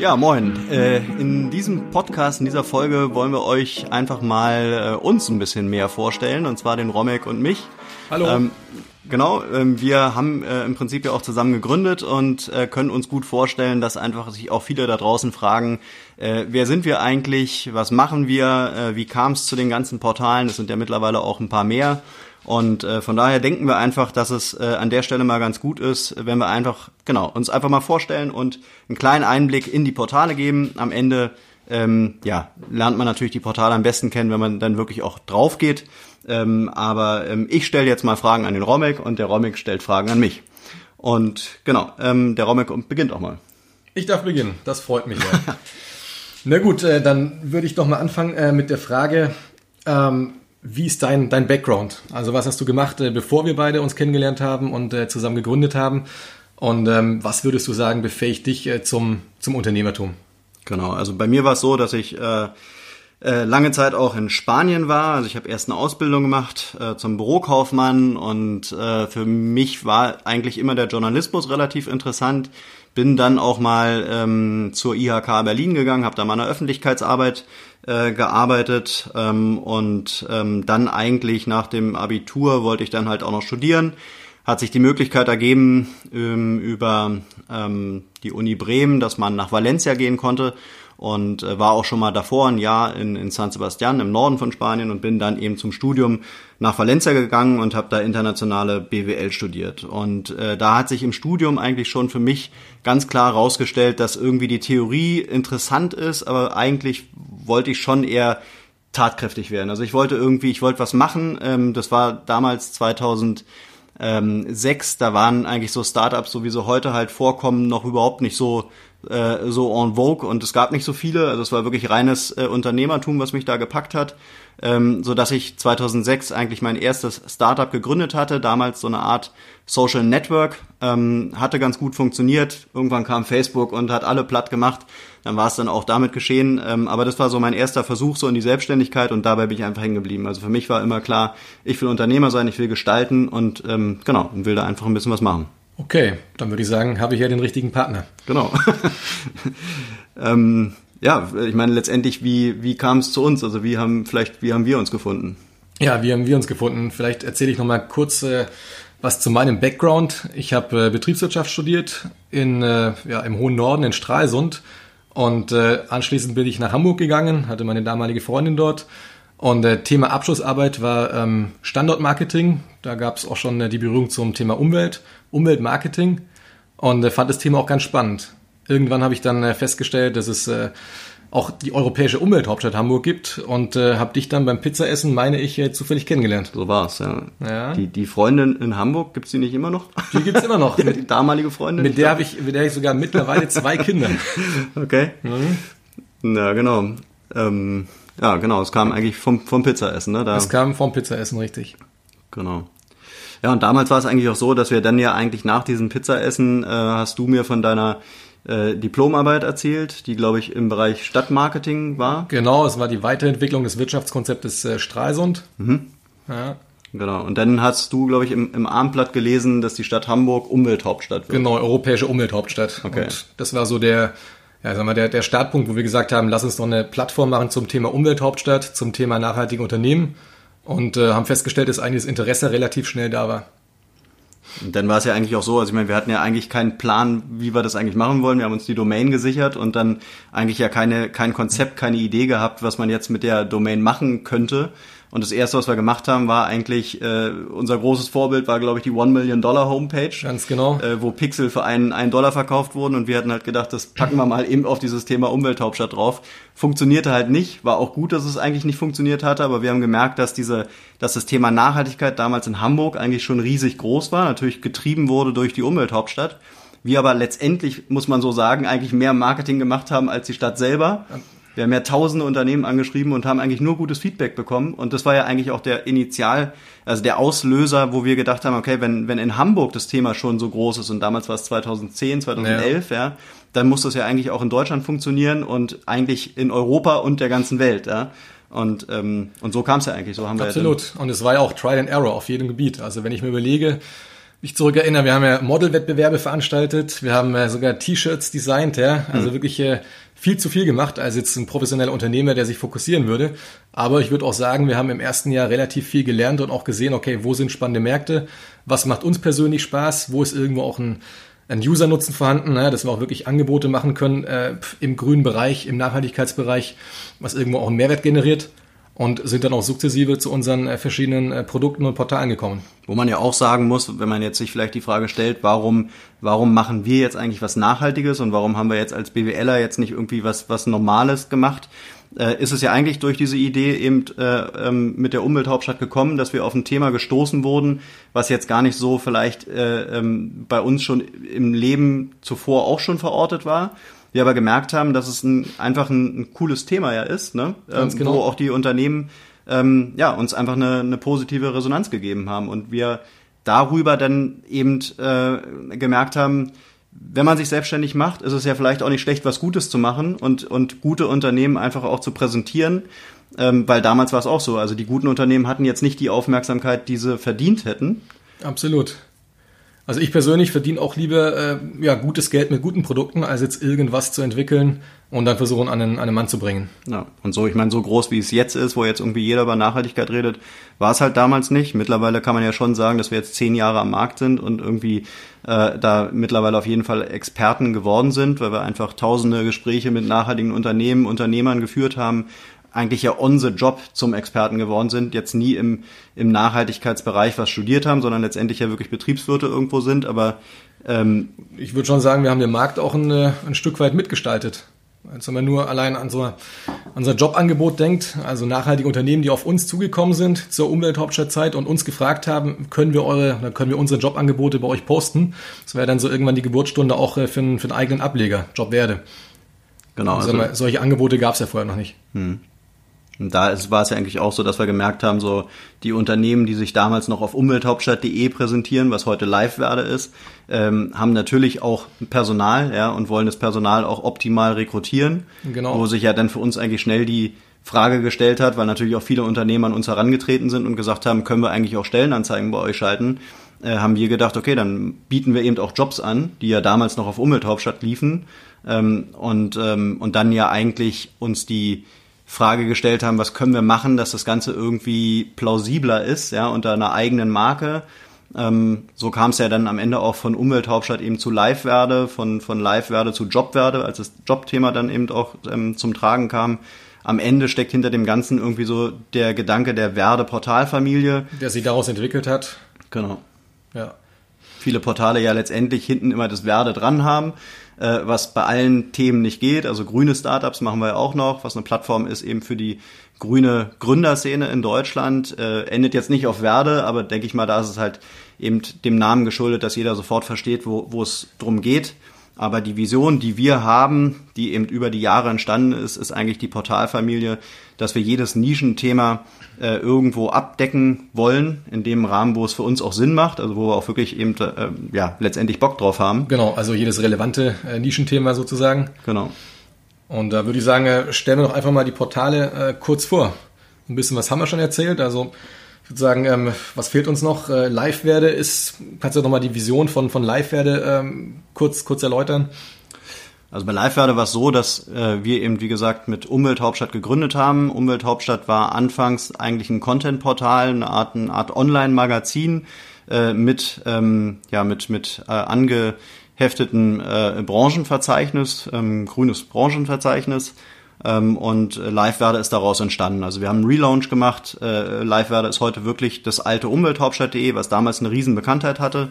Ja, moin. Äh, in diesem Podcast, in dieser Folge wollen wir euch einfach mal äh, uns ein bisschen mehr vorstellen, und zwar den Romek und mich. Hallo. Ähm, genau, ähm, wir haben äh, im Prinzip ja auch zusammen gegründet und können uns gut vorstellen, dass einfach sich auch viele da draußen fragen, wer sind wir eigentlich, was machen wir, wie kam es zu den ganzen Portalen, es sind ja mittlerweile auch ein paar mehr. Und äh, von daher denken wir einfach, dass es äh, an der Stelle mal ganz gut ist, wenn wir einfach, genau, uns einfach mal vorstellen und einen kleinen Einblick in die Portale geben. Am Ende, ähm, ja, lernt man natürlich die Portale am besten kennen, wenn man dann wirklich auch drauf geht. Ähm, aber ähm, ich stelle jetzt mal Fragen an den Romek und der Romek stellt Fragen an mich. Und genau, ähm, der Romek beginnt auch mal. Ich darf beginnen, das freut mich ja. Na gut, äh, dann würde ich doch mal anfangen äh, mit der Frage, ähm, wie ist dein, dein Background? Also was hast du gemacht, äh, bevor wir beide uns kennengelernt haben und äh, zusammen gegründet haben? Und ähm, was würdest du sagen, befähigt dich äh, zum, zum Unternehmertum? Genau, also bei mir war es so, dass ich äh, äh, lange Zeit auch in Spanien war. Also ich habe erst eine Ausbildung gemacht äh, zum Bürokaufmann und äh, für mich war eigentlich immer der Journalismus relativ interessant. Bin dann auch mal ähm, zur IHK Berlin gegangen, habe da mal eine Öffentlichkeitsarbeit äh, gearbeitet ähm, und ähm, dann eigentlich nach dem Abitur wollte ich dann halt auch noch studieren. Hat sich die Möglichkeit ergeben ähm, über ähm, die Uni Bremen, dass man nach Valencia gehen konnte und äh, war auch schon mal davor ein Jahr in, in San Sebastian im Norden von Spanien und bin dann eben zum Studium nach Valencia gegangen und habe da internationale BWL studiert. Und äh, da hat sich im Studium eigentlich schon für mich ganz klar herausgestellt, dass irgendwie die Theorie interessant ist, aber eigentlich wollte ich schon eher tatkräftig werden. Also ich wollte irgendwie, ich wollte was machen. Ähm, das war damals 2006, da waren eigentlich so Startups, so wie sie heute halt vorkommen, noch überhaupt nicht so äh, so en vogue und es gab nicht so viele. Also es war wirklich reines äh, Unternehmertum, was mich da gepackt hat, ähm, so dass ich 2006 eigentlich mein erstes Startup gegründet hatte. Damals so eine Art Social Network ähm, hatte ganz gut funktioniert. Irgendwann kam Facebook und hat alle platt gemacht. Dann war es dann auch damit geschehen. Ähm, aber das war so mein erster Versuch so in die Selbstständigkeit und dabei bin ich einfach hängen geblieben. Also für mich war immer klar, ich will Unternehmer sein, ich will gestalten und ähm, genau und will da einfach ein bisschen was machen. Okay, dann würde ich sagen, habe ich ja den richtigen Partner. Genau. ähm, ja, ich meine letztendlich, wie, wie kam es zu uns? Also wie haben vielleicht, wie haben wir uns gefunden? Ja, wie haben wir uns gefunden? Vielleicht erzähle ich noch mal kurz äh, was zu meinem Background. Ich habe äh, Betriebswirtschaft studiert in, äh, ja, im hohen Norden in Stralsund und äh, anschließend bin ich nach Hamburg gegangen, hatte meine damalige Freundin dort und äh, Thema Abschlussarbeit war ähm, Standortmarketing. Da gab es auch schon äh, die Berührung zum Thema Umwelt, Umweltmarketing und äh, fand das Thema auch ganz spannend. Irgendwann habe ich dann äh, festgestellt, dass es äh, auch die europäische Umwelthauptstadt Hamburg gibt und äh, habe dich dann beim Pizzaessen, meine ich, äh, zufällig kennengelernt. So war's, ja. ja. Die, die Freundin in Hamburg, gibt's die nicht immer noch? Die gibt's immer noch. die damalige Freundin? Mit der habe ich, mit der ich sogar mittlerweile zwei Kinder. Okay. Mhm. Ja, genau. Ähm, ja, genau. Es kam eigentlich vom, vom Pizzaessen, ne? Da, es kam vom Pizzaessen, richtig. Genau. Ja, und damals war es eigentlich auch so, dass wir dann ja eigentlich nach diesem Pizzaessen äh, hast du mir von deiner äh, Diplomarbeit erzählt, die, glaube ich, im Bereich Stadtmarketing war. Genau, es war die Weiterentwicklung des Wirtschaftskonzeptes äh, Stralsund. Mhm. Ja. Genau. Und dann hast du, glaube ich, im, im Abendblatt gelesen, dass die Stadt Hamburg Umwelthauptstadt wird. Genau, europäische Umwelthauptstadt. Okay. Und das war so der, ja, sagen wir, der, der Startpunkt, wo wir gesagt haben, lass uns doch eine Plattform machen zum Thema Umwelthauptstadt, zum Thema nachhaltige Unternehmen und äh, haben festgestellt, dass eigentlich das Interesse relativ schnell da war. Und dann war es ja eigentlich auch so, also ich meine, wir hatten ja eigentlich keinen Plan, wie wir das eigentlich machen wollen. Wir haben uns die Domain gesichert und dann eigentlich ja keine, kein Konzept, keine Idee gehabt, was man jetzt mit der Domain machen könnte. Und das erste, was wir gemacht haben, war eigentlich, äh, unser großes Vorbild war, glaube ich, die One Million Dollar Homepage. Ganz genau. Äh, wo Pixel für einen, einen Dollar verkauft wurden und wir hatten halt gedacht, das packen wir mal eben auf dieses Thema Umwelthauptstadt drauf. Funktionierte halt nicht. War auch gut, dass es eigentlich nicht funktioniert hatte, aber wir haben gemerkt, dass diese, dass das Thema Nachhaltigkeit damals in Hamburg eigentlich schon riesig groß war, natürlich getrieben wurde durch die Umwelthauptstadt. Wir aber letztendlich, muss man so sagen, eigentlich mehr Marketing gemacht haben als die Stadt selber. Wir haben ja tausende Unternehmen angeschrieben und haben eigentlich nur gutes Feedback bekommen. Und das war ja eigentlich auch der Initial, also der Auslöser, wo wir gedacht haben, okay, wenn, wenn in Hamburg das Thema schon so groß ist und damals war es 2010, 2011, ja, ja dann muss das ja eigentlich auch in Deutschland funktionieren und eigentlich in Europa und der ganzen Welt, ja. Und, ähm, und so kam es ja eigentlich. So haben Absolut. wir ja und es war ja auch Trial and Error auf jedem Gebiet. Also wenn ich mir überlege, mich zurückerinnere, wir haben ja Modelwettbewerbe veranstaltet, wir haben äh, sogar T-Shirts designt, ja, also mhm. wirklich äh, viel zu viel gemacht als jetzt ein professioneller Unternehmer, der sich fokussieren würde. Aber ich würde auch sagen, wir haben im ersten Jahr relativ viel gelernt und auch gesehen, okay, wo sind spannende Märkte, was macht uns persönlich Spaß, wo ist irgendwo auch ein, ein User-Nutzen vorhanden, ne, dass wir auch wirklich Angebote machen können äh, im grünen Bereich, im Nachhaltigkeitsbereich, was irgendwo auch einen Mehrwert generiert und sind dann auch sukzessive zu unseren äh, verschiedenen äh, Produkten und Portalen gekommen. Wo man ja auch sagen muss, wenn man jetzt sich vielleicht die Frage stellt, warum, warum machen wir jetzt eigentlich was Nachhaltiges und warum haben wir jetzt als BWLer jetzt nicht irgendwie was, was Normales gemacht, äh, ist es ja eigentlich durch diese Idee eben äh, ähm, mit der Umwelthauptstadt gekommen, dass wir auf ein Thema gestoßen wurden, was jetzt gar nicht so vielleicht äh, ähm, bei uns schon im Leben zuvor auch schon verortet war wir aber gemerkt haben, dass es ein, einfach ein, ein cooles Thema ja ist, ne? Ähm, genau. wo auch die Unternehmen ähm, ja, uns einfach eine, eine positive Resonanz gegeben haben und wir darüber dann eben äh, gemerkt haben, wenn man sich selbstständig macht, ist es ja vielleicht auch nicht schlecht, was Gutes zu machen und, und gute Unternehmen einfach auch zu präsentieren, ähm, weil damals war es auch so. Also die guten Unternehmen hatten jetzt nicht die Aufmerksamkeit, die sie verdient hätten. Absolut. Also ich persönlich verdiene auch lieber äh, ja, gutes Geld mit guten Produkten, als jetzt irgendwas zu entwickeln und dann versuchen, an einen, an einen Mann zu bringen. Ja, und so, ich meine, so groß wie es jetzt ist, wo jetzt irgendwie jeder über Nachhaltigkeit redet, war es halt damals nicht. Mittlerweile kann man ja schon sagen, dass wir jetzt zehn Jahre am Markt sind und irgendwie äh, da mittlerweile auf jeden Fall Experten geworden sind, weil wir einfach tausende Gespräche mit nachhaltigen Unternehmen, Unternehmern geführt haben, eigentlich ja on the job zum Experten geworden sind, jetzt nie im, im Nachhaltigkeitsbereich was studiert haben, sondern letztendlich ja wirklich Betriebswirte irgendwo sind. Aber ähm, ich würde schon sagen, wir haben den Markt auch ein, äh, ein Stück weit mitgestaltet. Als wenn man nur allein an so unser Jobangebot denkt, also nachhaltige Unternehmen, die auf uns zugekommen sind zur Umwelthauptstadtzeit und uns gefragt haben, können wir eure, dann können wir unsere Jobangebote bei euch posten. Das wäre dann so irgendwann die Geburtsstunde auch äh, für einen, für einen eigenen Ableger, Jobwerde. Genau. Also, also solche Angebote gab es ja vorher noch nicht. Hm. Und da ist, war es ja eigentlich auch so, dass wir gemerkt haben, so die Unternehmen, die sich damals noch auf umwelthauptstadt.de präsentieren, was heute Live-Werde ist, ähm, haben natürlich auch Personal, ja, und wollen das Personal auch optimal rekrutieren. Genau. Wo sich ja dann für uns eigentlich schnell die Frage gestellt hat, weil natürlich auch viele Unternehmen an uns herangetreten sind und gesagt haben, können wir eigentlich auch Stellenanzeigen bei euch schalten, äh, haben wir gedacht, okay, dann bieten wir eben auch Jobs an, die ja damals noch auf Umwelthauptstadt liefen ähm, und, ähm, und dann ja eigentlich uns die Frage gestellt haben, was können wir machen, dass das Ganze irgendwie plausibler ist, ja, unter einer eigenen Marke. Ähm, so kam es ja dann am Ende auch von Umwelthauptstadt eben zu Live-Werde, von, von Live-Werde zu Jobwerde, als das Jobthema dann eben auch ähm, zum Tragen kam. Am Ende steckt hinter dem Ganzen irgendwie so der Gedanke der Werde-Portalfamilie. Der sich daraus entwickelt hat. Genau. Ja. Viele Portale ja letztendlich hinten immer das Werde dran haben äh, was bei allen Themen nicht geht. Also grüne Startups machen wir ja auch noch, was eine Plattform ist eben für die grüne Gründerszene in Deutschland. Äh, endet jetzt nicht auf Werde, aber denke ich mal, da ist es halt eben dem Namen geschuldet, dass jeder sofort versteht, wo, wo es drum geht. Aber die Vision, die wir haben, die eben über die Jahre entstanden ist, ist eigentlich die Portalfamilie, dass wir jedes Nischenthema äh, irgendwo abdecken wollen, in dem Rahmen, wo es für uns auch Sinn macht, also wo wir auch wirklich eben äh, ja letztendlich Bock drauf haben. Genau, also jedes relevante äh, Nischenthema sozusagen. Genau. Und da würde ich sagen, äh, stellen wir doch einfach mal die Portale äh, kurz vor. Ein bisschen was haben wir schon erzählt, also ich würde sagen, ähm, was fehlt uns noch? Äh, Live-Werde ist, kannst du nochmal die Vision von, von Live-Werde ähm, kurz, kurz erläutern? Also bei Live-Werde war es so, dass äh, wir eben, wie gesagt, mit Umwelthauptstadt gegründet haben. Umwelthauptstadt war anfangs eigentlich ein Content-Portal, eine Art, eine Art Online-Magazin äh, mit, ähm, ja, mit, mit äh, angehefteten äh, Branchenverzeichnis, ähm, grünes Branchenverzeichnis ähm, und Livewerde ist daraus entstanden. Also wir haben einen Relaunch gemacht. Äh, Livewerde ist heute wirklich das alte Umwelthauptstadt.de, was damals eine riesen Bekanntheit hatte.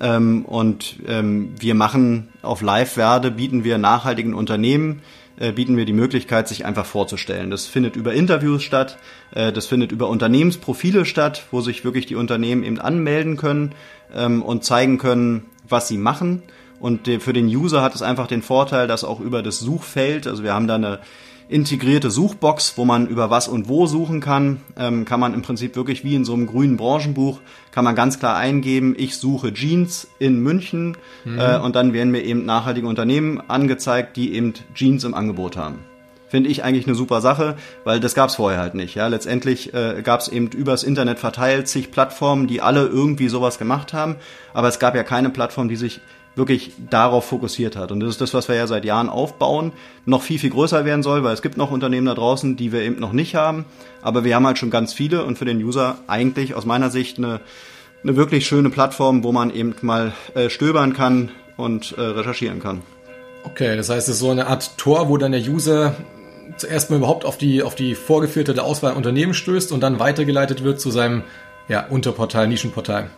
Ähm, und ähm, wir machen auf Livewerde, bieten wir nachhaltigen Unternehmen, äh, bieten wir die Möglichkeit, sich einfach vorzustellen. Das findet über Interviews statt, äh, das findet über Unternehmensprofile statt, wo sich wirklich die Unternehmen eben anmelden können ähm, und zeigen können, was sie machen und für den User hat es einfach den Vorteil, dass auch über das Suchfeld, also wir haben da eine integrierte Suchbox, wo man über was und wo suchen kann, ähm, kann man im Prinzip wirklich wie in so einem grünen Branchenbuch, kann man ganz klar eingeben, ich suche Jeans in München mhm. äh, und dann werden mir eben nachhaltige Unternehmen angezeigt, die eben Jeans im Angebot haben. Finde ich eigentlich eine super Sache, weil das gab es vorher halt nicht. Ja, letztendlich äh, gab es eben übers Internet verteilt sich Plattformen, die alle irgendwie sowas gemacht haben, aber es gab ja keine Plattform, die sich wirklich darauf fokussiert hat. Und das ist das, was wir ja seit Jahren aufbauen, noch viel, viel größer werden soll, weil es gibt noch Unternehmen da draußen, die wir eben noch nicht haben. Aber wir haben halt schon ganz viele und für den User eigentlich aus meiner Sicht eine, eine wirklich schöne Plattform, wo man eben mal äh, stöbern kann und äh, recherchieren kann. Okay, das heißt, es ist so eine Art Tor, wo dann der User zuerst mal überhaupt auf die, auf die vorgeführte Auswahl Unternehmen stößt und dann weitergeleitet wird zu seinem ja, Unterportal, Nischenportal.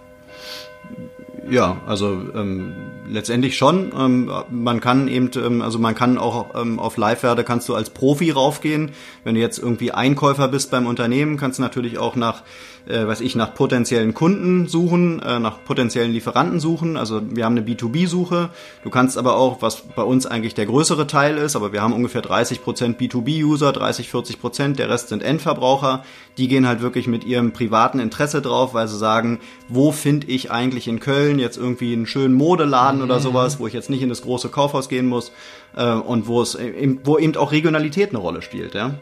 Ja, also ähm, letztendlich schon. Ähm, man kann eben, ähm, also man kann auch ähm, auf Live-Werde kannst du als Profi raufgehen. Wenn du jetzt irgendwie Einkäufer bist beim Unternehmen, kannst du natürlich auch nach äh, weiß ich, nach potenziellen Kunden suchen, äh, nach potenziellen Lieferanten suchen. Also wir haben eine B2B-Suche. Du kannst aber auch, was bei uns eigentlich der größere Teil ist, aber wir haben ungefähr 30 Prozent B2B-User, 30, 40 Prozent, der Rest sind Endverbraucher. Die gehen halt wirklich mit ihrem privaten Interesse drauf, weil sie sagen, wo finde ich eigentlich in Köln jetzt irgendwie einen schönen Modeladen mhm. oder sowas, wo ich jetzt nicht in das große Kaufhaus gehen muss äh, und wo es wo eben auch Regionalität eine Rolle spielt, ja.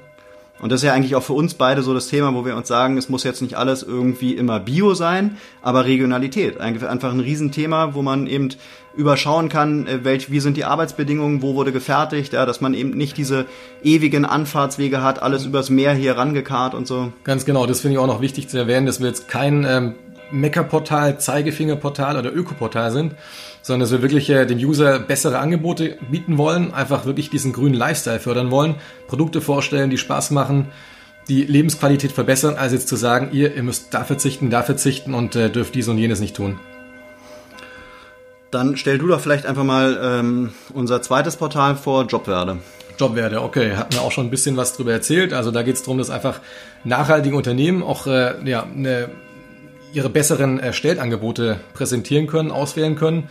Und das ist ja eigentlich auch für uns beide so das Thema, wo wir uns sagen, es muss jetzt nicht alles irgendwie immer Bio sein, aber Regionalität. Einfach ein Riesenthema, wo man eben überschauen kann, äh, welch, wie sind die Arbeitsbedingungen, wo wurde gefertigt, ja, dass man eben nicht diese ewigen Anfahrtswege hat, alles übers Meer hier rangekarrt und so. Ganz genau, das finde ich auch noch wichtig zu erwähnen, dass wir jetzt kein ähm, Meckerportal, Zeigefingerportal oder Ökoportal sind, sondern dass wir wirklich äh, dem User bessere Angebote bieten wollen, einfach wirklich diesen grünen Lifestyle fördern wollen, Produkte vorstellen, die Spaß machen, die Lebensqualität verbessern, als jetzt zu sagen, ihr, ihr müsst da verzichten, da verzichten und äh, dürft dies und jenes nicht tun. Dann stell du doch vielleicht einfach mal ähm, unser zweites Portal vor, Jobwerde. Jobwerde, okay, hatten wir auch schon ein bisschen was drüber erzählt. Also da geht es darum, dass einfach nachhaltige Unternehmen auch äh, ja, eine ihre besseren äh, Stellangebote präsentieren können, auswählen können.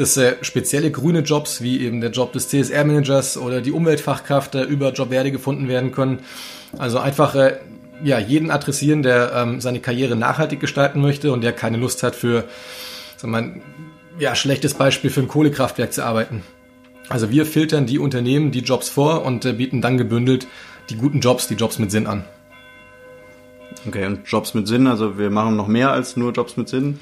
Dass äh, spezielle grüne Jobs wie eben der Job des CSR-Managers oder die Umweltfachkraft äh, über Jobwerde gefunden werden können. Also einfach äh, ja, jeden adressieren, der ähm, seine Karriere nachhaltig gestalten möchte und der keine Lust hat für, sagen wir mal, ja, schlechtes Beispiel für ein Kohlekraftwerk zu arbeiten. Also wir filtern die Unternehmen die Jobs vor und äh, bieten dann gebündelt die guten Jobs, die Jobs mit Sinn an. Okay, und Jobs mit Sinn, also wir machen noch mehr als nur Jobs mit Sinn.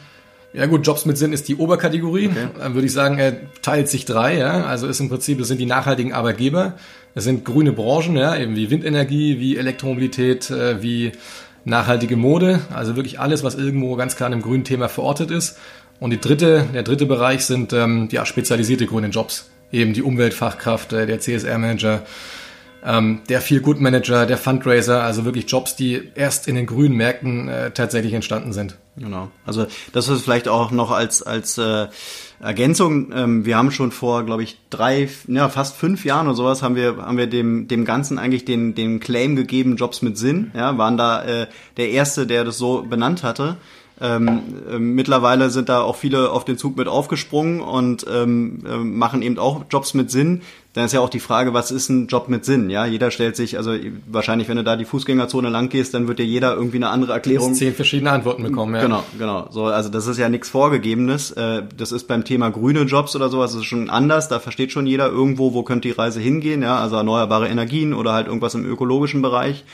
Ja gut, Jobs mit Sinn ist die Oberkategorie. Okay. Dann würde ich sagen, er teilt sich drei. Ja? Also ist im Prinzip, das sind die nachhaltigen Arbeitgeber. Das sind grüne Branchen, ja, eben wie Windenergie, wie Elektromobilität, äh, wie nachhaltige Mode. Also wirklich alles, was irgendwo ganz klar in einem grünen Thema verortet ist. Und die dritte, der dritte Bereich sind ähm, ja spezialisierte grüne Jobs. Eben die Umweltfachkraft, äh, der CSR-Manager, ähm, der Feel Good Manager, der Fundraiser, also wirklich Jobs, die erst in den grünen Märkten äh, tatsächlich entstanden sind. Genau. Also das ist vielleicht auch noch als als äh, Ergänzung. Ähm, wir haben schon vor, glaube ich, drei, ja fast fünf Jahren oder sowas haben wir haben wir dem dem Ganzen eigentlich den den Claim gegeben, Jobs mit Sinn. Ja, waren da äh, der erste, der das so benannt hatte. Ähm, äh, mittlerweile sind da auch viele auf den Zug mit aufgesprungen und ähm, äh, machen eben auch Jobs mit Sinn. Dann ist ja auch die Frage, was ist ein Job mit Sinn? Ja, jeder stellt sich, also wahrscheinlich, wenn du da die Fußgängerzone lang gehst, dann wird dir jeder irgendwie eine andere Erklärung. Zehn verschiedene Antworten bekommen, ja. Genau, genau. So, also das ist ja nichts Vorgegebenes. Äh, das ist beim Thema grüne Jobs oder sowas ist schon anders. Da versteht schon jeder irgendwo, wo könnte die Reise hingehen, ja, also erneuerbare Energien oder halt irgendwas im ökologischen Bereich.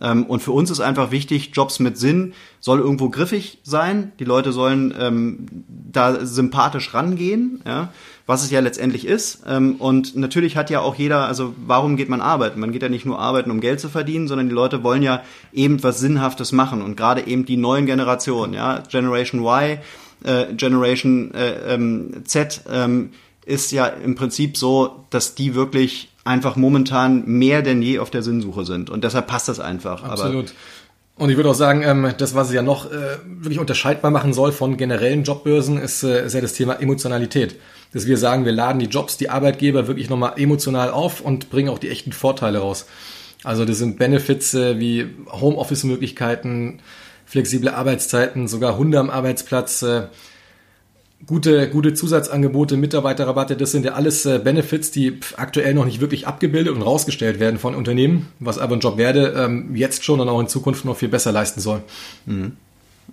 Ähm, und für uns ist einfach wichtig, Jobs mit Sinn soll irgendwo griffig sein. Die Leute sollen ähm, da sympathisch rangehen, ja, was es ja letztendlich ist. Ähm, und natürlich hat ja auch jeder, also warum geht man arbeiten? Man geht ja nicht nur arbeiten, um Geld zu verdienen, sondern die Leute wollen ja eben was Sinnhaftes machen. Und gerade eben die neuen Generationen, ja, Generation Y, äh, Generation äh, ähm, Z, ähm, ist ja im Prinzip so, dass die wirklich einfach momentan mehr denn je auf der Sinnsuche sind. Und deshalb passt das einfach. Absolut. Aber und ich würde auch sagen, ähm, das, was es ja noch äh, wirklich unterscheidbar machen soll von generellen Jobbörsen, ist, äh, ist ja das Thema Emotionalität. Dass wir sagen, wir laden die Jobs, die Arbeitgeber wirklich nochmal emotional auf und bringen auch die echten Vorteile raus. Also das sind Benefits äh, wie Homeoffice-Möglichkeiten, flexible Arbeitszeiten, sogar Hunde am Arbeitsplatz, gute, gute Zusatzangebote, Mitarbeiterrabatte, das sind ja alles äh, Benefits, die aktuell noch nicht wirklich abgebildet und rausgestellt werden von Unternehmen, was aber ein Job werde ähm, jetzt schon und auch in Zukunft noch viel besser leisten soll. Mhm.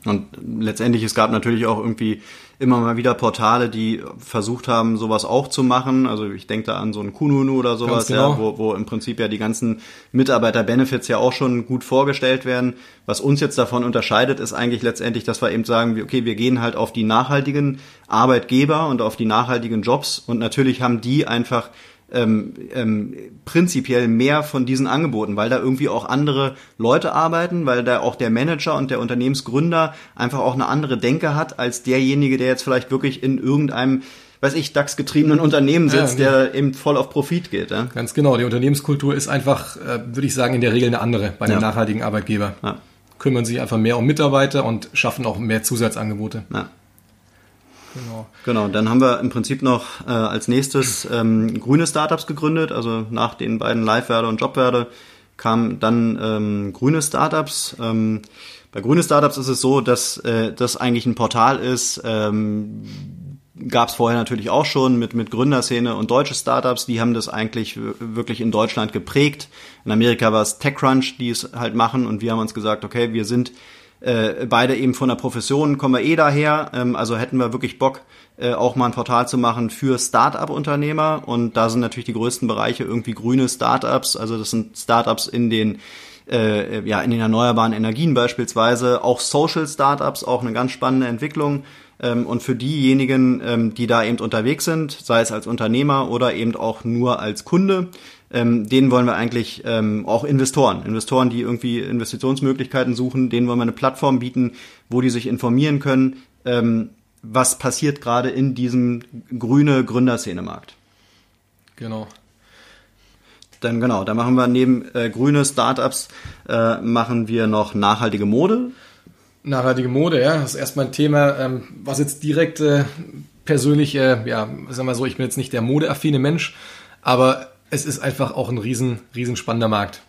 Und letztendlich, es gab natürlich auch irgendwie immer mal wieder Portale, die versucht haben, sowas auch zu machen. Also ich denke da an so ein Kununu oder sowas, genau. ja, wo, wo im Prinzip ja die ganzen Mitarbeiter-Benefits ja auch schon gut vorgestellt werden. Was uns jetzt davon unterscheidet, ist eigentlich letztendlich, dass wir eben sagen, okay, wir gehen halt auf die nachhaltigen Arbeitgeber und auf die nachhaltigen Jobs und natürlich haben die einfach ähm, ähm, prinzipiell mehr von diesen Angeboten, weil da irgendwie auch andere Leute arbeiten, weil da auch der Manager und der Unternehmensgründer einfach auch eine andere Denke hat als derjenige, der jetzt vielleicht wirklich in irgendeinem weiß ich, DAX-getriebenen Unternehmen sitzt, ja, der eben voll auf Profit geht. Ja? Ganz genau. Die Unternehmenskultur ist einfach, äh, würde ich sagen, in der Regel eine andere bei einem ja. nachhaltigen Arbeitgeber. Ja. Kümmern sich einfach mehr um Mitarbeiter und schaffen auch mehr Zusatzangebote. Ja. Genau. Genau, dann haben wir im Prinzip noch äh, als nächstes ähm, grüne Startups gegründet. Also nach den beiden Live-Werde und Jobwerde kamen dann ähm, grüne Startups. Ähm, bei grüne Startups ist es so, dass äh, das eigentlich ein Portal ist. Ähm, Gab es vorher natürlich auch schon mit, mit Gründerszene und deutsche Startups, die haben das eigentlich wirklich in Deutschland geprägt. In Amerika war es TechCrunch, die es halt machen und wir haben uns gesagt, okay, wir sind äh, beide eben von der Profession kommen wir eh daher, ähm, also hätten wir wirklich Bock, äh, auch mal ein Portal zu machen für Start-up-Unternehmer. Und da sind natürlich die größten Bereiche irgendwie grüne Startups, also das sind Startups in den äh, ja in den erneuerbaren Energien beispielsweise, auch Social Startups, auch eine ganz spannende Entwicklung. Ähm, und für diejenigen, ähm, die da eben unterwegs sind, sei es als Unternehmer oder eben auch nur als Kunde, ähm, denen wollen wir eigentlich ähm, auch Investoren, Investoren, die irgendwie Investitionsmöglichkeiten suchen, denen wollen wir eine Plattform bieten, wo die sich informieren können, ähm, was passiert gerade in diesem grüne Gründerszenemarkt. Genau. Dann genau, da machen wir neben äh, grüne Startups äh, machen wir noch nachhaltige Mode. Nachhaltige Mode, ja, das ist erstmal ein Thema, ähm, was jetzt direkt äh, persönlich, äh, ja, sagen wir mal so, ich bin jetzt nicht der modeaffine Mensch, aber es ist einfach auch ein riesen, riesen spannender Markt.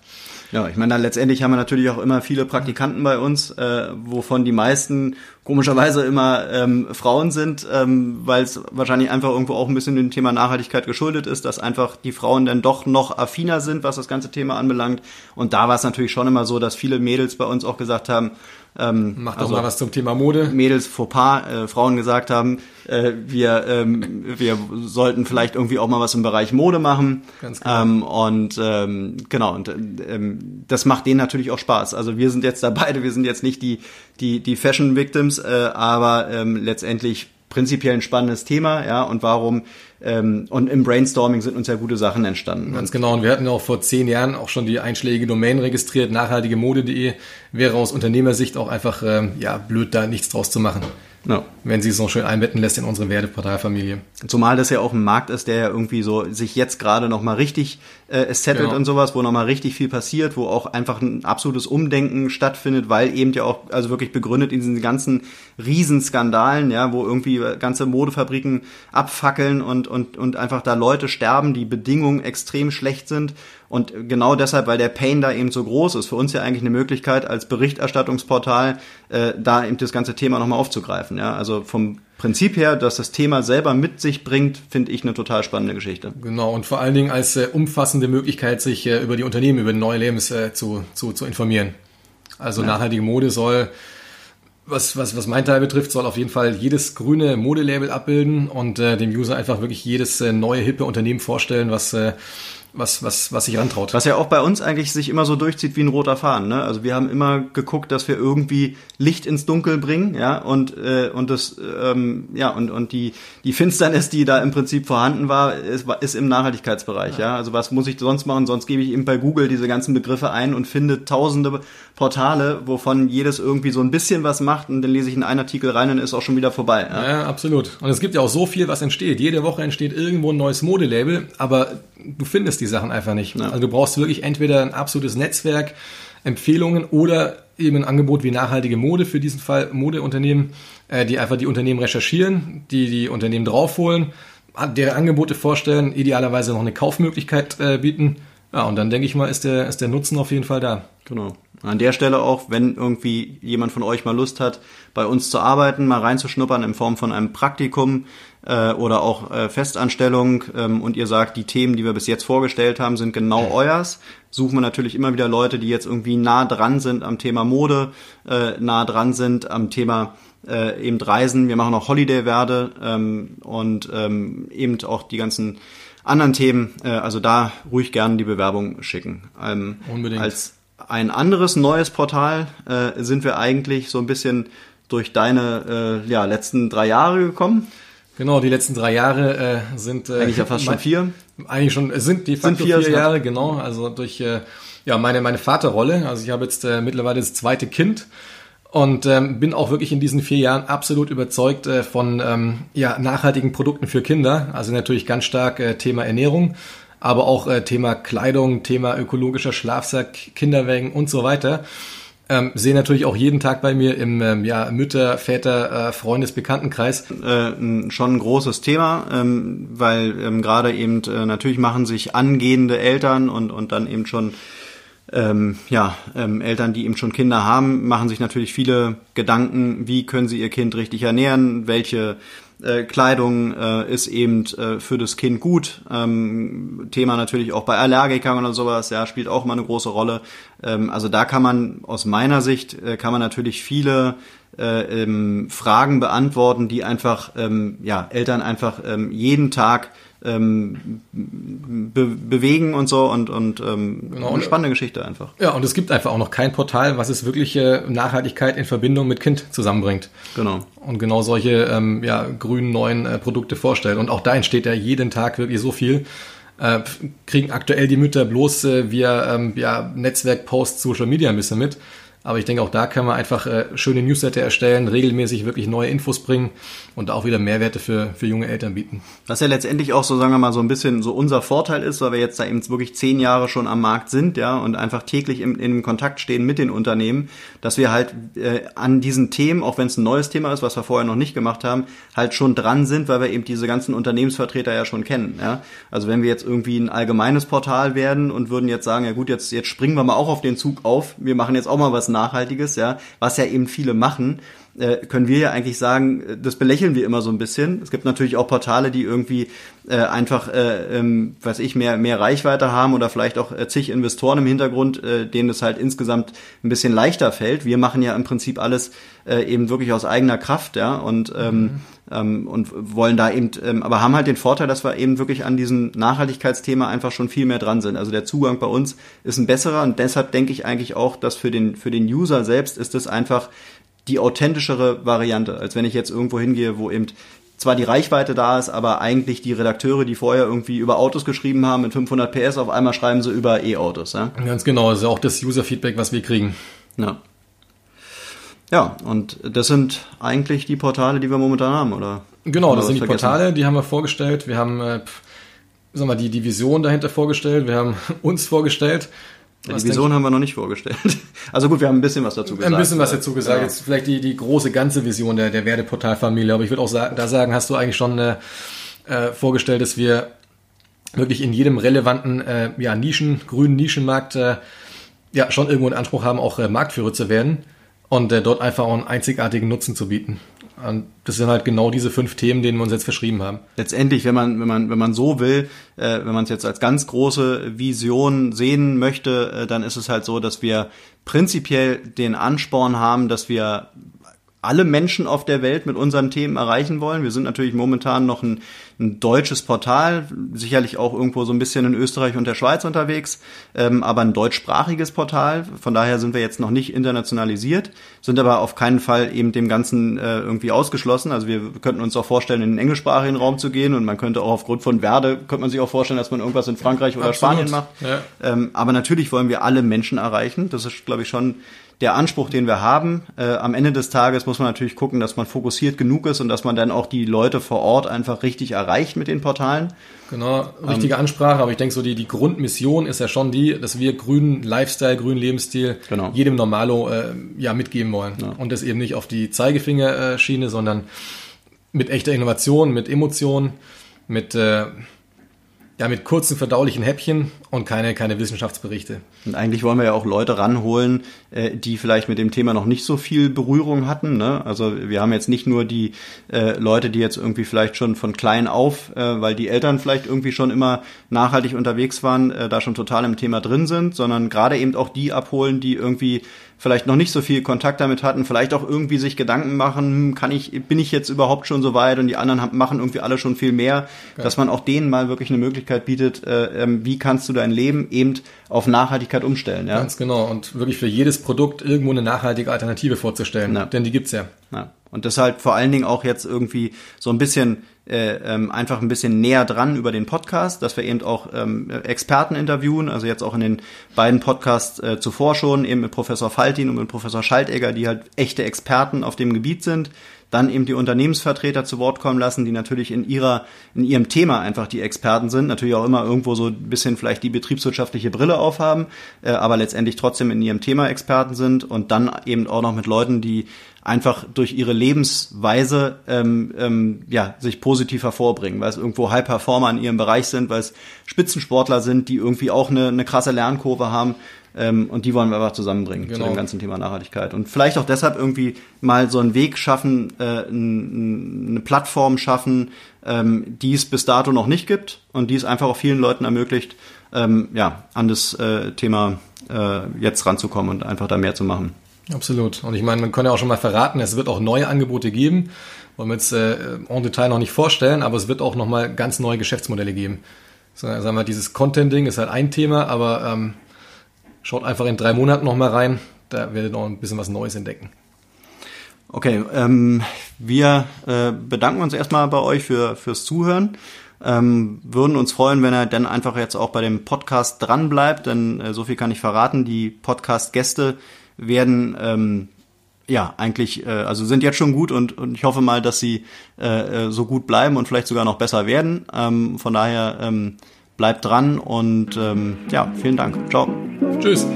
Ja, ich meine, letztendlich haben wir natürlich auch immer viele Praktikanten bei uns, äh, wovon die meisten komischerweise immer ähm, Frauen sind, ähm, weil es wahrscheinlich einfach irgendwo auch ein bisschen dem Thema Nachhaltigkeit geschuldet ist, dass einfach die Frauen dann doch noch affiner sind, was das ganze Thema anbelangt. Und da war es natürlich schon immer so, dass viele Mädels bei uns auch gesagt haben, ähm, Macht doch also mal was zum Thema Mode. Mädels Fauxpas, äh, Frauen gesagt haben, äh, wir, ähm, wir sollten vielleicht irgendwie auch mal was im Bereich Mode machen. Ganz genau. Ähm, und ähm, genau, und ähm, das macht denen natürlich auch Spaß. Also wir sind jetzt da beide, wir sind jetzt nicht die, die, die Fashion Victims, äh, aber ähm, letztendlich prinzipiell ein spannendes Thema, ja, und warum ähm, und im Brainstorming sind uns ja gute Sachen entstanden. Ganz genau. Und wir hatten auch vor zehn Jahren auch schon die einschlägige Domain registriert. Nachhaltigemode.de wäre aus Unternehmersicht auch einfach ähm, ja blöd, da nichts draus zu machen. No. Wenn sie es noch schön einbetten lässt in unsere Werteportalfamilie. Zumal das ja auch ein Markt ist, der ja irgendwie so sich jetzt gerade noch mal richtig äh, settelt genau. und sowas, wo noch mal richtig viel passiert, wo auch einfach ein absolutes Umdenken stattfindet, weil eben ja auch also wirklich begründet in diesen ganzen Riesenskandalen, ja, wo irgendwie ganze Modefabriken abfackeln und und und einfach da Leute sterben, die Bedingungen extrem schlecht sind und genau deshalb, weil der Pain da eben so groß ist, für uns ja eigentlich eine Möglichkeit als Berichterstattungsportal äh, da eben das ganze Thema nochmal aufzugreifen. Ja, also vom Prinzip her, dass das Thema selber mit sich bringt, finde ich eine total spannende Geschichte. Genau, und vor allen Dingen als äh, umfassende Möglichkeit, sich äh, über die Unternehmen, über neue Lebens äh, zu, zu, zu informieren. Also ja. nachhaltige Mode soll, was, was, was mein Teil betrifft, soll auf jeden Fall jedes grüne Modelabel abbilden und äh, dem User einfach wirklich jedes äh, neue, hippe Unternehmen vorstellen, was äh, was, was, was sich rantraut. Was ja auch bei uns eigentlich sich immer so durchzieht wie ein roter Faden. Ne? Also wir haben immer geguckt, dass wir irgendwie Licht ins Dunkel bringen, ja, und äh, und das ähm, ja und und die die Finsternis, die da im Prinzip vorhanden war, ist, ist im Nachhaltigkeitsbereich, ja. ja. Also was muss ich sonst machen? Sonst gebe ich eben bei Google diese ganzen Begriffe ein und finde tausende Portale, wovon jedes irgendwie so ein bisschen was macht und dann lese ich in einen Artikel rein und ist auch schon wieder vorbei. Ja? ja, absolut. Und es gibt ja auch so viel, was entsteht. Jede Woche entsteht irgendwo ein neues Modelabel, aber du findest die Sachen einfach nicht. Ja. Also du brauchst wirklich entweder ein absolutes Netzwerk, Empfehlungen oder eben ein Angebot wie nachhaltige Mode, für diesen Fall Modeunternehmen, äh, die einfach die Unternehmen recherchieren, die die Unternehmen draufholen, deren Angebote vorstellen, idealerweise noch eine Kaufmöglichkeit äh, bieten. Ja, und dann denke ich mal, ist der, ist der Nutzen auf jeden Fall da. Genau. An der Stelle auch, wenn irgendwie jemand von euch mal Lust hat, bei uns zu arbeiten, mal reinzuschnuppern in Form von einem Praktikum äh, oder auch äh, Festanstellung ähm, und ihr sagt, die Themen, die wir bis jetzt vorgestellt haben, sind genau euers, suchen wir natürlich immer wieder Leute, die jetzt irgendwie nah dran sind am Thema Mode, äh, nah dran sind am Thema äh, eben Reisen. Wir machen auch Holiday-Werde ähm, und ähm, eben auch die ganzen anderen Themen. Äh, also da ruhig gerne die Bewerbung schicken. Ähm, Unbedingt. Als ein anderes neues Portal äh, sind wir eigentlich so ein bisschen durch deine äh, ja, letzten drei Jahre gekommen. Genau, die letzten drei Jahre äh, sind äh, eigentlich ja fast schon vier. Eigentlich schon es sind die sind vier, vier Jahre, genau. Also durch äh, ja meine meine Vaterrolle. Also ich habe jetzt äh, mittlerweile das zweite Kind und ähm, bin auch wirklich in diesen vier Jahren absolut überzeugt äh, von ähm, ja, nachhaltigen Produkten für Kinder. Also natürlich ganz stark äh, Thema Ernährung, aber auch äh, Thema Kleidung, Thema ökologischer Schlafsack, Kinderwägen und so weiter. Ähm, sehe natürlich auch jeden Tag bei mir im ähm, ja, Mütter, Väter, äh, Freundes, Bekanntenkreis. Äh, schon ein großes Thema, ähm, weil ähm, gerade eben äh, natürlich machen sich angehende Eltern und, und dann eben schon ähm, ja, ähm, Eltern, die eben schon Kinder haben, machen sich natürlich viele Gedanken, wie können sie ihr Kind richtig ernähren, welche äh, Kleidung äh, ist eben äh, für das Kind gut. Ähm, Thema natürlich auch bei Allergikern oder sowas, ja, spielt auch mal eine große Rolle. Ähm, also da kann man aus meiner Sicht, äh, kann man natürlich viele äh, ähm, Fragen beantworten, die einfach ähm, ja, Eltern einfach ähm, jeden Tag ähm, be bewegen und so und, und ähm, genau. eine spannende Geschichte einfach. Ja, und es gibt einfach auch noch kein Portal, was es wirkliche Nachhaltigkeit in Verbindung mit Kind zusammenbringt. Genau. Und genau solche ähm, ja, grünen neuen äh, Produkte vorstellt. Und auch da entsteht ja jeden Tag wirklich so viel. Äh, kriegen aktuell die Mütter bloß äh, via ähm, ja, Netzwerk-Posts, Social Media ein bisschen mit. Aber ich denke, auch da kann man einfach äh, schöne Newsletter erstellen, regelmäßig wirklich neue Infos bringen und auch wieder Mehrwerte für, für junge Eltern bieten. Was ja letztendlich auch so, sagen wir mal, so ein bisschen so unser Vorteil ist, weil wir jetzt da eben wirklich zehn Jahre schon am Markt sind, ja, und einfach täglich im, in Kontakt stehen mit den Unternehmen, dass wir halt äh, an diesen Themen, auch wenn es ein neues Thema ist, was wir vorher noch nicht gemacht haben, halt schon dran sind, weil wir eben diese ganzen Unternehmensvertreter ja schon kennen, ja. Also wenn wir jetzt irgendwie ein allgemeines Portal werden und würden jetzt sagen, ja gut, jetzt, jetzt springen wir mal auch auf den Zug auf, wir machen jetzt auch mal was Nachhaltiges, ja, was ja eben viele machen, äh, können wir ja eigentlich sagen, das belächeln wir immer so ein bisschen. Es gibt natürlich auch Portale, die irgendwie äh, einfach, äh, ähm, weiß ich, mehr, mehr Reichweite haben oder vielleicht auch äh, zig Investoren im Hintergrund, äh, denen es halt insgesamt ein bisschen leichter fällt. Wir machen ja im Prinzip alles äh, eben wirklich aus eigener Kraft, ja, und ähm, mhm. Ähm, und wollen da eben, ähm, aber haben halt den Vorteil, dass wir eben wirklich an diesem Nachhaltigkeitsthema einfach schon viel mehr dran sind. Also der Zugang bei uns ist ein besserer und deshalb denke ich eigentlich auch, dass für den für den User selbst ist es einfach die authentischere Variante, als wenn ich jetzt irgendwo hingehe, wo eben zwar die Reichweite da ist, aber eigentlich die Redakteure, die vorher irgendwie über Autos geschrieben haben mit 500 PS, auf einmal schreiben sie über E-Autos. Ja? Ganz genau, das ist auch das User-Feedback, was wir kriegen. Ja. Ja, und das sind eigentlich die Portale, die wir momentan haben, oder? Genau, das sind die vergessen? Portale, die haben wir vorgestellt. Wir haben, äh, sag mal, die, die Vision dahinter vorgestellt. Wir haben uns vorgestellt. Ja, die Vision haben wir noch nicht vorgestellt. Also gut, wir haben ein bisschen was dazu gesagt. Ein bisschen was dazu gesagt. Ja. Jetzt vielleicht die, die große ganze Vision der, der Werdeportalfamilie. Aber ich würde auch sagen, da sagen, hast du eigentlich schon äh, äh, vorgestellt, dass wir wirklich in jedem relevanten äh, ja, Nischen, grünen Nischenmarkt äh, ja schon irgendwo einen Anspruch haben, auch äh, Marktführer zu werden und äh, dort einfach auch einen einzigartigen Nutzen zu bieten. Und das sind halt genau diese fünf Themen, denen wir uns jetzt verschrieben haben. Letztendlich, wenn man, wenn man, wenn man so will, äh, wenn man es jetzt als ganz große Vision sehen möchte, äh, dann ist es halt so, dass wir prinzipiell den Ansporn haben, dass wir alle Menschen auf der Welt mit unseren Themen erreichen wollen. Wir sind natürlich momentan noch ein, ein deutsches Portal, sicherlich auch irgendwo so ein bisschen in Österreich und der Schweiz unterwegs, ähm, aber ein deutschsprachiges Portal. Von daher sind wir jetzt noch nicht internationalisiert, sind aber auf keinen Fall eben dem Ganzen äh, irgendwie ausgeschlossen. Also wir könnten uns auch vorstellen, in den englischsprachigen Raum zu gehen und man könnte auch aufgrund von Werde, könnte man sich auch vorstellen, dass man irgendwas in Frankreich oder Absolut. Spanien macht. Ja. Ähm, aber natürlich wollen wir alle Menschen erreichen. Das ist, glaube ich, schon der Anspruch, den wir haben. Äh, am Ende des Tages muss man natürlich gucken, dass man fokussiert genug ist und dass man dann auch die Leute vor Ort einfach richtig erreicht mit den Portalen. Genau, richtige ähm, Ansprache, aber ich denke so, die, die Grundmission ist ja schon die, dass wir grünen Lifestyle, grünen Lebensstil genau. jedem Normalo äh, ja mitgeben wollen. Ja. Und das eben nicht auf die Zeigefingerschiene, äh, sondern mit echter Innovation, mit Emotion, mit äh, ja, mit kurzen, verdaulichen Häppchen und keine, keine Wissenschaftsberichte. Und eigentlich wollen wir ja auch Leute ranholen, äh, die vielleicht mit dem Thema noch nicht so viel Berührung hatten. Ne? Also wir haben jetzt nicht nur die äh, Leute, die jetzt irgendwie vielleicht schon von klein auf, äh, weil die Eltern vielleicht irgendwie schon immer nachhaltig unterwegs waren, äh, da schon total im Thema drin sind, sondern gerade eben auch die abholen, die irgendwie vielleicht noch nicht so viel Kontakt damit hatten, vielleicht auch irgendwie sich Gedanken machen, hm, kann ich, bin ich jetzt überhaupt schon so weit und die anderen haben, machen irgendwie alle schon viel mehr, ja. dass man auch denen mal wirklich eine Möglichkeit bietet, äh, ähm, wie kannst du dein Leben eben auf Nachhaltigkeit umstellen. Ja? Ganz genau und wirklich für jedes Produkt irgendwo eine nachhaltige Alternative vorzustellen, ja. denn die gibt's ja. ja. Und deshalb vor allen Dingen auch jetzt irgendwie so ein bisschen ähm, einfach ein bisschen näher dran über den Podcast, dass wir eben auch ähm, Experten interviewen, also jetzt auch in den beiden Podcasts äh, zuvor schon, eben mit Professor Faltin und mit Professor Schaltegger, die halt echte Experten auf dem Gebiet sind, dann eben die Unternehmensvertreter zu Wort kommen lassen, die natürlich in ihrer, in ihrem Thema einfach die Experten sind, natürlich auch immer irgendwo so ein bisschen vielleicht die betriebswirtschaftliche Brille aufhaben, äh, aber letztendlich trotzdem in ihrem Thema Experten sind und dann eben auch noch mit Leuten, die einfach durch ihre Lebensweise ähm, ähm, ja, sich positiv hervorbringen, weil es irgendwo High Performer in ihrem Bereich sind, weil es Spitzensportler sind, die irgendwie auch eine, eine krasse Lernkurve haben. Ähm, und die wollen wir einfach zusammenbringen genau. zu dem ganzen Thema Nachhaltigkeit. Und vielleicht auch deshalb irgendwie mal so einen Weg schaffen, äh, eine Plattform schaffen, ähm, die es bis dato noch nicht gibt und die es einfach auch vielen Leuten ermöglicht, ähm, ja, an das äh, Thema äh, jetzt ranzukommen und einfach da mehr zu machen. Absolut. Und ich meine, man kann ja auch schon mal verraten, es wird auch neue Angebote geben. Wollen wir jetzt äh, en Detail noch nicht vorstellen, aber es wird auch nochmal ganz neue Geschäftsmodelle geben. So, sagen wir, dieses Content-Ding ist halt ein Thema, aber ähm, schaut einfach in drei Monaten nochmal rein. Da werdet ihr noch ein bisschen was Neues entdecken. Okay, ähm, wir äh, bedanken uns erstmal bei euch für, fürs Zuhören. Ähm, würden uns freuen, wenn er dann einfach jetzt auch bei dem Podcast dran bleibt, denn äh, so viel kann ich verraten. Die Podcast-Gäste werden ähm, ja eigentlich, äh, also sind jetzt schon gut und, und ich hoffe mal, dass sie äh, äh, so gut bleiben und vielleicht sogar noch besser werden. Ähm, von daher ähm, bleibt dran und ähm, ja, vielen Dank. Ciao. Tschüss.